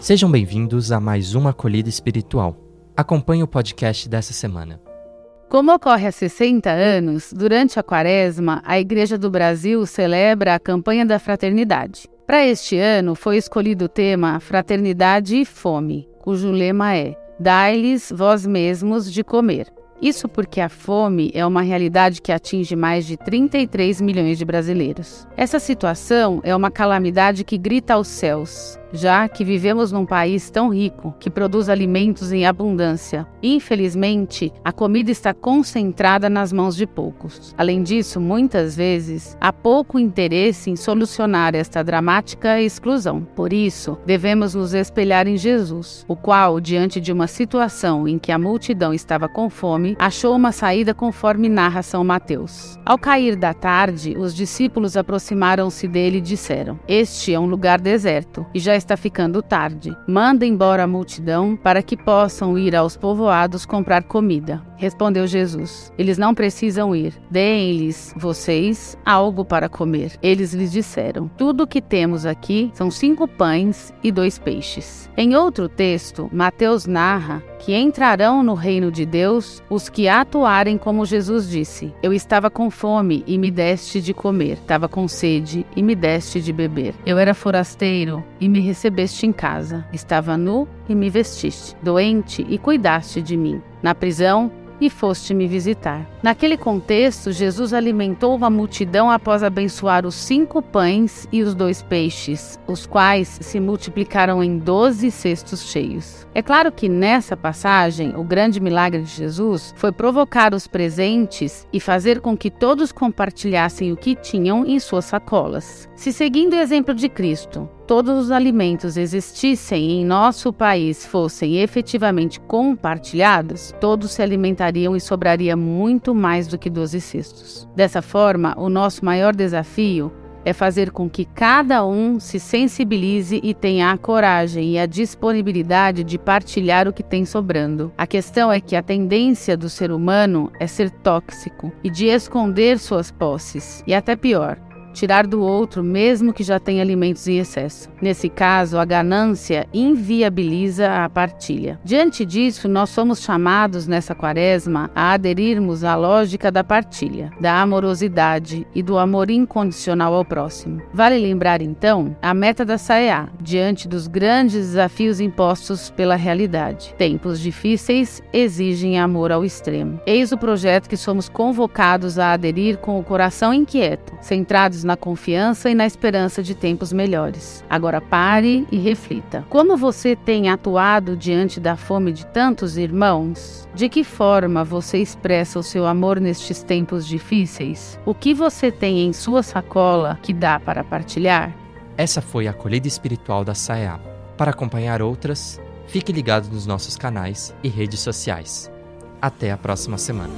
Sejam bem-vindos a mais uma acolhida espiritual. Acompanhe o podcast dessa semana. Como ocorre há 60 anos, durante a Quaresma, a Igreja do Brasil celebra a campanha da fraternidade. Para este ano, foi escolhido o tema Fraternidade e Fome, cujo lema é Dai-lhes vós mesmos de comer. Isso porque a fome é uma realidade que atinge mais de 33 milhões de brasileiros. Essa situação é uma calamidade que grita aos céus já que vivemos num país tão rico que produz alimentos em abundância. Infelizmente, a comida está concentrada nas mãos de poucos. Além disso, muitas vezes há pouco interesse em solucionar esta dramática exclusão. Por isso, devemos nos espelhar em Jesus, o qual, diante de uma situação em que a multidão estava com fome, achou uma saída conforme narra São Mateus. Ao cair da tarde, os discípulos aproximaram-se dele e disseram: Este é um lugar deserto e já está ficando tarde. Manda embora a multidão para que possam ir aos povoados comprar comida. Respondeu Jesus: Eles não precisam ir. Deem-lhes, vocês, algo para comer. Eles lhes disseram: Tudo o que temos aqui são cinco pães e dois peixes. Em outro texto, Mateus narra que entrarão no reino de Deus os que atuarem como Jesus disse: Eu estava com fome e me deste de comer, estava com sede e me deste de beber. Eu era forasteiro e me recebeste em casa, estava nu e me vestiste, doente e cuidaste de mim. Na prisão e foste me visitar. Naquele contexto, Jesus alimentou uma multidão após abençoar os cinco pães e os dois peixes, os quais se multiplicaram em doze cestos cheios. É claro que nessa passagem, o grande milagre de Jesus foi provocar os presentes e fazer com que todos compartilhassem o que tinham em suas sacolas. Se seguindo o exemplo de Cristo, todos os alimentos existissem em nosso país fossem efetivamente compartilhados, todos se alimentariam e sobraria muito mais do que 12 cestos. Dessa forma, o nosso maior desafio é fazer com que cada um se sensibilize e tenha a coragem e a disponibilidade de partilhar o que tem sobrando. A questão é que a tendência do ser humano é ser tóxico e de esconder suas posses, e até pior, tirar do outro, mesmo que já tenha alimentos em excesso. Nesse caso, a ganância inviabiliza a partilha. Diante disso, nós somos chamados nessa quaresma a aderirmos à lógica da partilha, da amorosidade e do amor incondicional ao próximo. Vale lembrar então a meta da SAEA diante dos grandes desafios impostos pela realidade. Tempos difíceis exigem amor ao extremo. Eis o projeto que somos convocados a aderir com o coração inquieto, centrados na confiança e na esperança de tempos melhores. Agora pare e reflita. Como você tem atuado diante da fome de tantos irmãos? De que forma você expressa o seu amor nestes tempos difíceis? O que você tem em sua sacola que dá para partilhar? Essa foi a acolhida espiritual da SAEA. Para acompanhar outras, fique ligado nos nossos canais e redes sociais. Até a próxima semana.